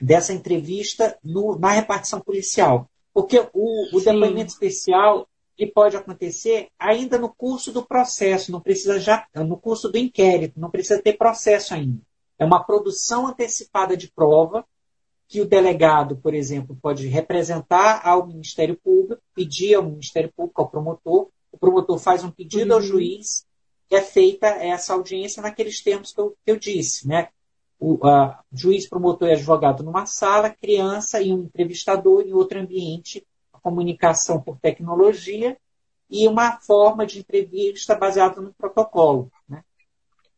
dessa entrevista no, na repartição policial. Porque o, o depoimento especial ele pode acontecer ainda no curso do processo, não precisa já no curso do inquérito, não precisa ter processo ainda. É uma produção antecipada de prova que o delegado, por exemplo, pode representar ao Ministério Público, pedir ao Ministério Público, ao promotor, o promotor faz um pedido uhum. ao juiz e é feita essa audiência naqueles termos que eu, que eu disse, né? O a, juiz, promotor e advogado numa sala, criança e um entrevistador em outro ambiente, a comunicação por tecnologia e uma forma de entrevista baseada no protocolo. Né?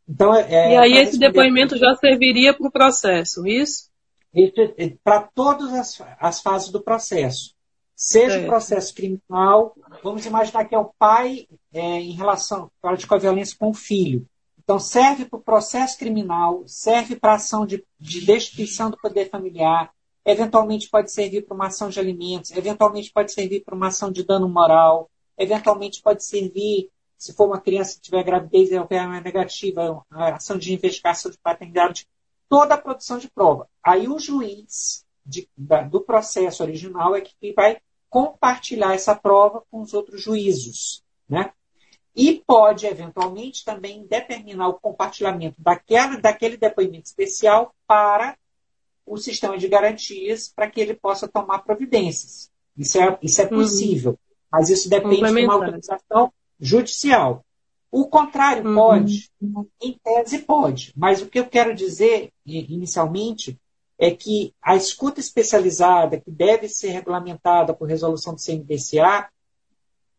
Então, é, é e aí esse depoimento já serviria para o processo, isso? Para todas as, as fases do processo. Seja o processo criminal, vamos imaginar que é o pai é, em relação com a violência com o filho. Então, serve para o processo criminal, serve para a ação de, de destituição do poder familiar, eventualmente pode servir para uma ação de alimentos, eventualmente pode servir para uma ação de dano moral, eventualmente pode servir, se for uma criança que tiver gravidez e uma negativa, a ação de investigação de paternidade, toda a produção de prova. Aí o juiz de, da, do processo original é que vai compartilhar essa prova com os outros juízos. Né? E pode, eventualmente, também determinar o compartilhamento daquela, daquele depoimento especial para o sistema de garantias para que ele possa tomar providências. Isso é, isso é uhum. possível, uhum. mas isso depende de uma autorização judicial. O contrário uhum. pode, em tese pode, mas o que eu quero dizer inicialmente é que a escuta especializada, que deve ser regulamentada por resolução do CNDCA,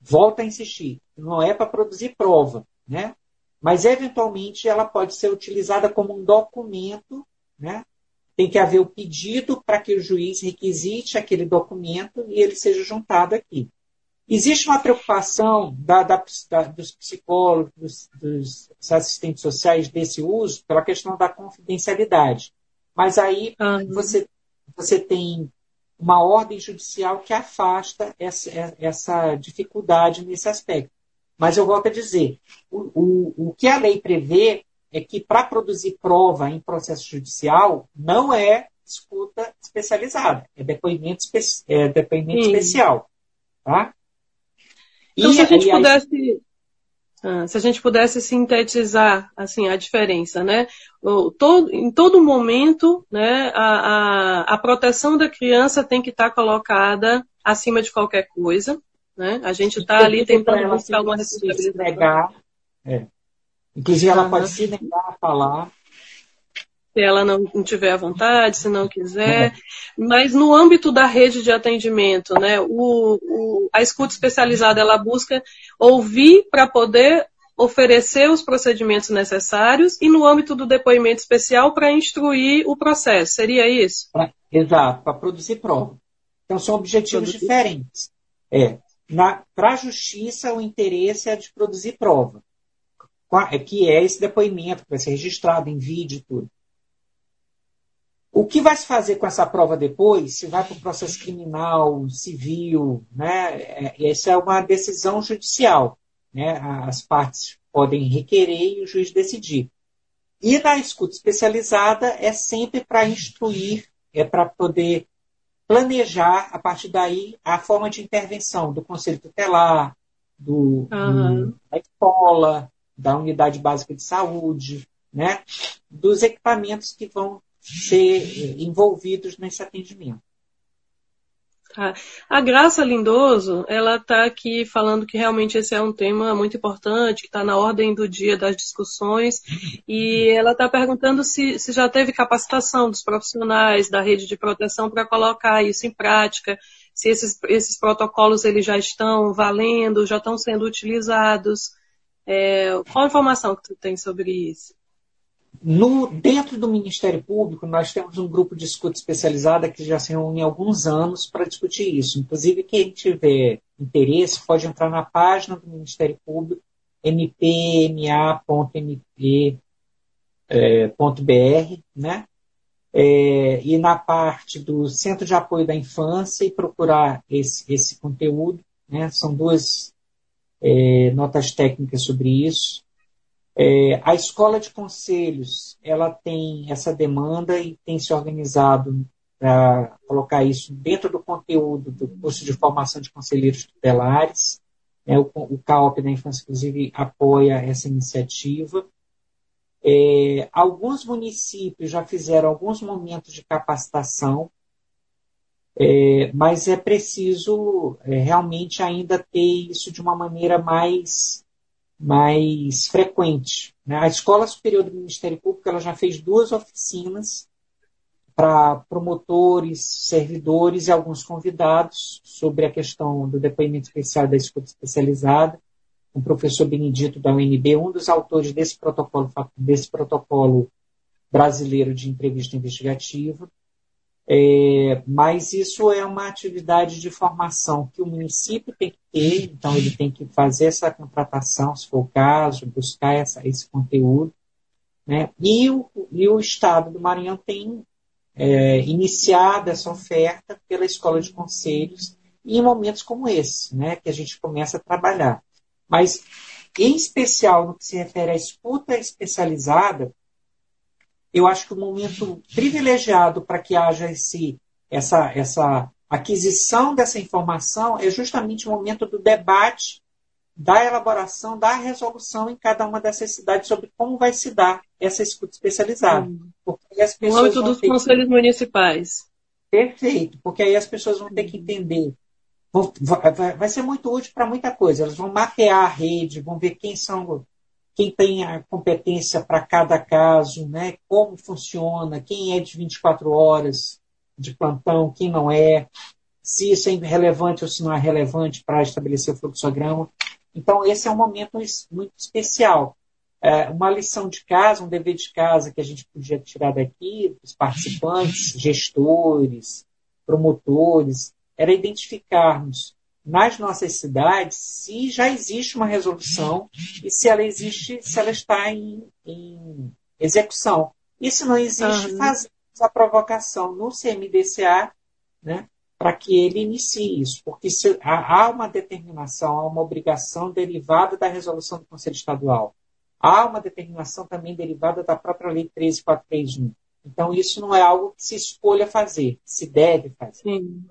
volta a insistir, não é para produzir prova, né? mas eventualmente ela pode ser utilizada como um documento, né? tem que haver o pedido para que o juiz requisite aquele documento e ele seja juntado aqui. Existe uma preocupação da, da, da, dos psicólogos, dos, dos, assistentes sociais desse uso pela questão da confidencialidade. Mas aí uhum. você, você tem uma ordem judicial que afasta essa, essa dificuldade nesse aspecto. Mas eu volto a dizer, o, o, o que a lei prevê é que para produzir prova em processo judicial não é escuta especializada, é depoimento, espe é depoimento especial. Tá? Então, e, se a gente pudesse. Ah, se a gente pudesse sintetizar assim a diferença, né? O, todo, em todo momento, né, a, a, a, proteção da criança tem que estar colocada acima de qualquer coisa, né? A gente está ali tentando buscar alguma responsabilidade. É. Inclusive, ela uhum. pode se negar a falar. Se ela não, tiver à vontade, se não quiser. Uhum. Mas no âmbito da rede de atendimento, né, o, o, a escuta especializada ela busca ouvir para poder oferecer os procedimentos necessários e no âmbito do depoimento especial para instruir o processo. Seria isso? Pra, exato, para produzir prova. Então são objetivos produzir. diferentes. É, para a justiça, o interesse é de produzir prova. É que é esse depoimento, que vai ser registrado em vídeo e tudo. O que vai se fazer com essa prova depois, se vai para o processo criminal, civil, né? É, essa é uma decisão judicial. Né? As partes podem requerer e o juiz decidir. E na escuta especializada é sempre para instruir, é para poder planejar, a partir daí, a forma de intervenção do conselho tutelar, do, uhum. do da escola, da unidade básica de saúde, né, dos equipamentos que vão ser envolvidos nesse atendimento. A Graça Lindoso, ela está aqui falando que realmente esse é um tema muito importante, que está na ordem do dia das discussões, e ela está perguntando se, se já teve capacitação dos profissionais da rede de proteção para colocar isso em prática, se esses, esses protocolos eles já estão valendo, já estão sendo utilizados. É, qual a informação que tu tem sobre isso? No, dentro do Ministério Público, nós temos um grupo de escuta especializada que já se reúne há alguns anos para discutir isso. Inclusive, quem tiver interesse pode entrar na página do Ministério Público, mpma.mp.br, é, né? É, e na parte do Centro de Apoio da Infância e procurar esse, esse conteúdo. Né? São duas é, notas técnicas sobre isso. É, a escola de conselhos ela tem essa demanda e tem se organizado para colocar isso dentro do conteúdo do curso de formação de conselheiros tutelares. É, o, o CAOP da Infância, inclusive, apoia essa iniciativa. É, alguns municípios já fizeram alguns momentos de capacitação é, mas é preciso é, realmente ainda ter isso de uma maneira mais, mais frequente. Né? A Escola Superior do Ministério Público ela já fez duas oficinas para promotores, servidores e alguns convidados sobre a questão do depoimento especial da escuta especializada. O professor Benedito da UNB, um dos autores desse protocolo, desse protocolo brasileiro de entrevista investigativa. É, mas isso é uma atividade de formação que o município tem que ter, então ele tem que fazer essa contratação, se for o caso, buscar essa, esse conteúdo. Né? E, o, e o Estado do Maranhão tem é, iniciado essa oferta pela Escola de Conselhos em momentos como esse, né, que a gente começa a trabalhar. Mas, em especial no que se refere à escuta especializada, eu acho que o momento privilegiado para que haja esse, essa, essa aquisição dessa informação é justamente o momento do debate, da elaboração, da resolução em cada uma dessas cidades sobre como vai se dar essa escuta especializada. Porque as pessoas no âmbito dos conselhos que... municipais. Perfeito, porque aí as pessoas vão ter que entender. vai, vai ser muito útil para muita coisa. Elas vão mapear a rede, vão ver quem são quem tem a competência para cada caso, né? como funciona, quem é de 24 horas de plantão, quem não é, se isso é relevante ou se não é relevante para estabelecer o fluxograma. Então, esse é um momento muito especial. É, uma lição de casa, um dever de casa que a gente podia tirar daqui, dos participantes, gestores, promotores, era identificarmos nas nossas cidades se já existe uma resolução e se ela existe, se ela está em, em execução. E se não existe, uhum. fazer a provocação no CMDCA né, para que ele inicie isso, porque se, há, há uma determinação, há uma obrigação derivada da resolução do Conselho Estadual. Há uma determinação também derivada da própria Lei 13431. Então, isso não é algo que se escolha fazer, se deve fazer. Sim.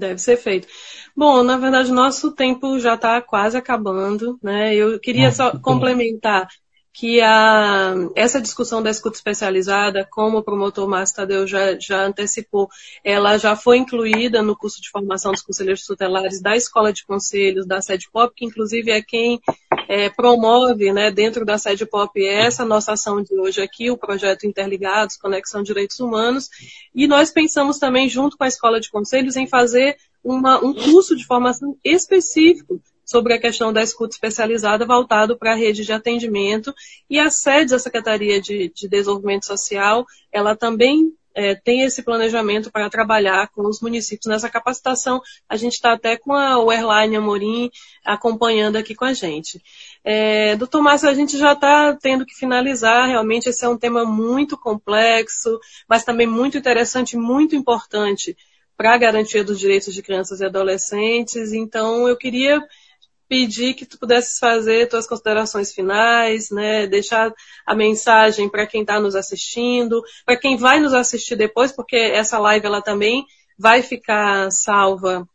Deve ser feito. Bom, na verdade, nosso tempo já está quase acabando, né? Eu queria ah, só complementar que a, essa discussão da escuta especializada, como o promotor Márcio Tadeu já, já antecipou, ela já foi incluída no curso de formação dos conselheiros tutelares da Escola de Conselhos da Sede Pop, que inclusive é quem é, promove né, dentro da Sede Pop essa nossa ação de hoje aqui, o projeto Interligados, Conexão Direitos Humanos, e nós pensamos também, junto com a Escola de Conselhos, em fazer uma, um curso de formação específico sobre a questão da escuta especializada voltado para a rede de atendimento e a sede da Secretaria de, de Desenvolvimento Social, ela também é, tem esse planejamento para trabalhar com os municípios nessa capacitação. A gente está até com a Werline Amorim acompanhando aqui com a gente. É, doutor Márcio, a gente já está tendo que finalizar. Realmente esse é um tema muito complexo, mas também muito interessante, muito importante para a garantia dos direitos de crianças e adolescentes. Então, eu queria pedir que tu pudesses fazer tuas considerações finais, né? Deixar a mensagem para quem está nos assistindo, para quem vai nos assistir depois, porque essa live ela também vai ficar salva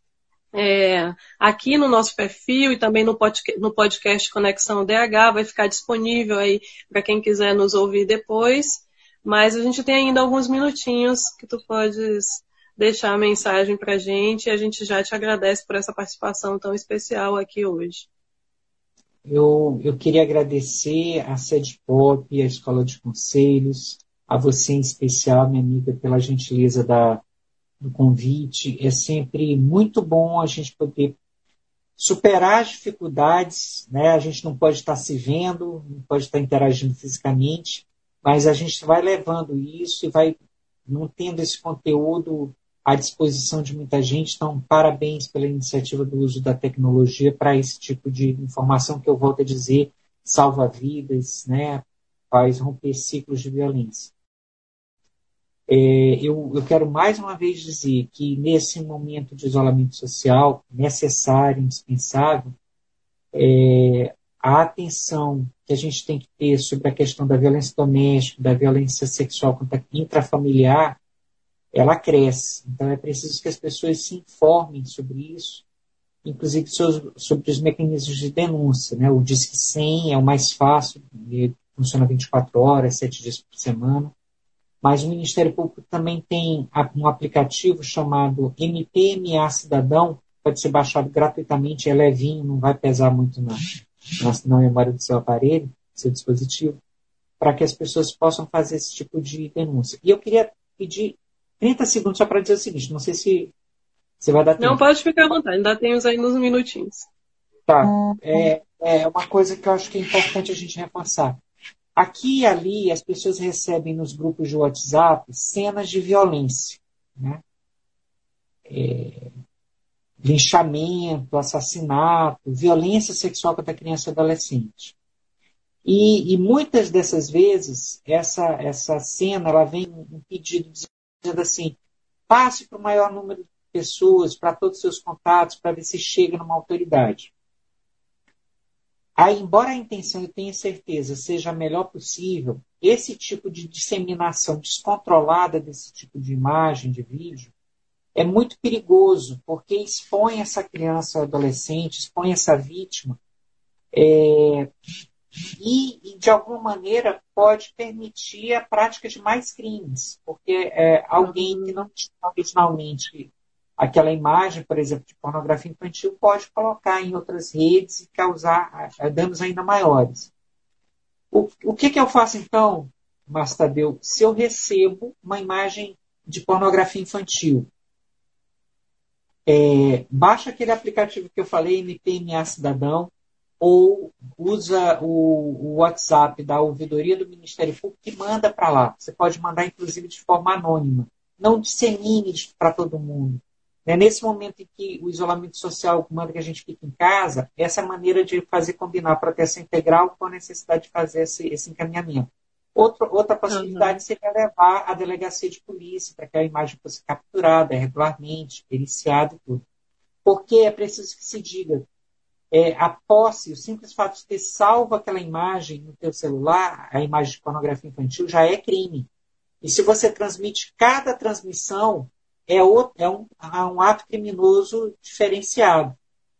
é, aqui no nosso perfil e também no podcast, no podcast Conexão DH, vai ficar disponível aí para quem quiser nos ouvir depois. Mas a gente tem ainda alguns minutinhos que tu podes deixar a mensagem para a gente e a gente já te agradece por essa participação tão especial aqui hoje. Eu, eu queria agradecer à Sede Pop, à Escola de Conselhos, a você em especial, minha amiga, pela gentileza da, do convite. É sempre muito bom a gente poder superar as dificuldades, né? A gente não pode estar se vendo, não pode estar interagindo fisicamente, mas a gente vai levando isso e vai mantendo esse conteúdo à disposição de muita gente. Então, parabéns pela iniciativa do uso da tecnologia para esse tipo de informação que eu volto a dizer salva vidas, né? faz romper ciclos de violência. É, eu, eu quero mais uma vez dizer que nesse momento de isolamento social necessário, indispensável, é, a atenção que a gente tem que ter sobre a questão da violência doméstica, da violência sexual intrafamiliar, ela cresce. Então é preciso que as pessoas se informem sobre isso, inclusive sobre os mecanismos de denúncia. Né? O Disque 100 é o mais fácil, funciona 24 horas, 7 dias por semana. Mas o Ministério Público também tem um aplicativo chamado MPMA Cidadão, pode ser baixado gratuitamente, é levinho, não vai pesar muito na, na, na memória do seu aparelho, do seu dispositivo, para que as pessoas possam fazer esse tipo de denúncia. E eu queria pedir 30 segundos só para dizer o seguinte, não sei se você vai dar tempo. Não, pode ficar à vontade, ainda temos aí uns minutinhos. Tá. É, é uma coisa que eu acho que é importante a gente reforçar. Aqui e ali as pessoas recebem nos grupos de WhatsApp cenas de violência. né? É, linchamento, assassinato, violência sexual contra criança e adolescente. E, e, muitas dessas vezes, essa, essa cena ela vem um pedido dizendo assim: passe para o maior número de pessoas, para todos os seus contatos, para ver se chega numa autoridade. Aí, embora a intenção, eu tenha certeza, seja a melhor possível, esse tipo de disseminação descontrolada desse tipo de imagem, de vídeo, é muito perigoso, porque expõe essa criança ou adolescente, expõe essa vítima é, e, de alguma maneira, pode permitir a prática de mais crimes, porque é, alguém que não tinha originalmente aquela imagem, por exemplo, de pornografia infantil, pode colocar em outras redes e causar danos ainda maiores. O, o que, que eu faço então, Mastadeu, se eu recebo uma imagem de pornografia infantil? É, baixa aquele aplicativo que eu falei, MPMA Cidadão, ou usa o, WhatsApp da ouvidoria do Ministério Público e manda para lá. Você pode mandar, inclusive, de forma anônima. Não dissemine para todo mundo. Né? Nesse momento em que o isolamento social manda que a gente fique em casa, essa é a maneira de fazer combinar a proteção integral com a necessidade de fazer esse, esse encaminhamento. Outro, outra possibilidade uhum. seria levar à delegacia de polícia para que a imagem fosse capturada regularmente, periciada e tudo. Porque é preciso que se diga é, a posse, o simples fato de ter salvo aquela imagem no teu celular, a imagem de pornografia infantil, já é crime. E se você transmite cada transmissão, é, outro, é um, é um ato criminoso diferenciado.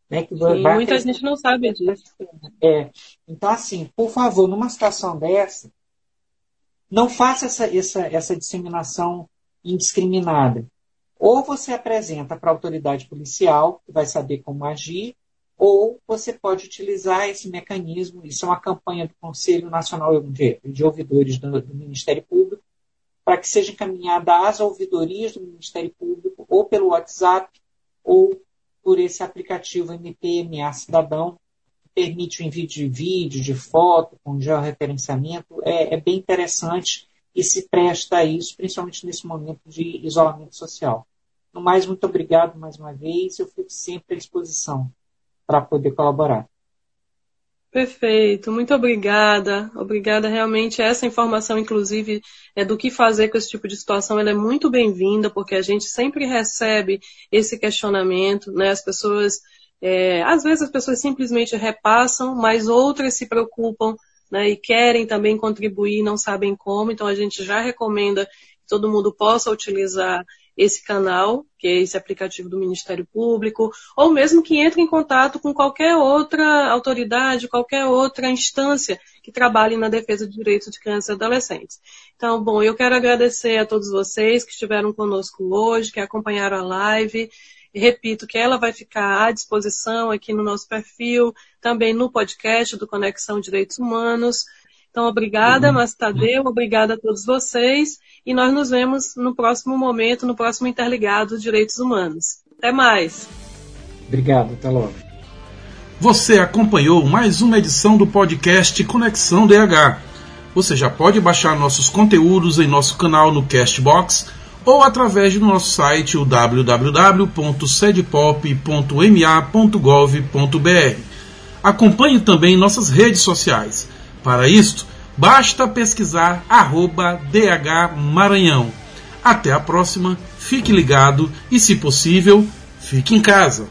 Né, que Sim, muita gente não sabe disso. É. Então, assim, por favor, numa situação dessa, não faça essa, essa, essa disseminação indiscriminada. Ou você apresenta para a autoridade policial, que vai saber como agir, ou você pode utilizar esse mecanismo. Isso é uma campanha do Conselho Nacional de, de Ouvidores do, do, Ministério Público, para que seja encaminhada às ouvidorias do Ministério Público, ou pelo WhatsApp, ou por esse aplicativo MPMA Cidadão, que permite o envio de vídeo, de foto, com georreferenciamento. É, é bem interessante e se presta a isso, principalmente nesse momento de isolamento social. No mais, muito obrigado mais uma vez. Eu fico sempre à disposição para poder colaborar. Perfeito, muito obrigada. Obrigada realmente. Essa informação, inclusive, é do que fazer com esse tipo de situação, ela é muito bem-vinda, porque a gente sempre recebe esse questionamento, né? As pessoas, é, às vezes as pessoas simplesmente repassam, mas outras se preocupam né, e querem também contribuir, não sabem como, então a gente já recomenda que todo mundo possa utilizar esse canal, que é esse aplicativo do Ministério Público, ou mesmo que entre em contato com qualquer outra autoridade, qualquer outra instância que trabalhe na defesa de direitos de crianças e adolescentes. Então, bom, eu quero agradecer a todos vocês que estiveram conosco hoje, que acompanharam a live. Repito que ela vai ficar à disposição aqui no nosso perfil, também no podcast do Conexão Direitos Humanos. Então, obrigada, Mastadeu, obrigada a todos vocês e nós nos vemos no próximo momento, no próximo Interligado Direitos Humanos. Até mais. Obrigado, até logo. Você acompanhou mais uma edição do podcast Conexão DH. Você já pode baixar nossos conteúdos em nosso canal no Castbox ou através do nosso site www.sedpop.ma.gov.br. Acompanhe também nossas redes sociais. Para isto, basta pesquisar arroba DH Maranhão. Até a próxima, fique ligado e, se possível, fique em casa.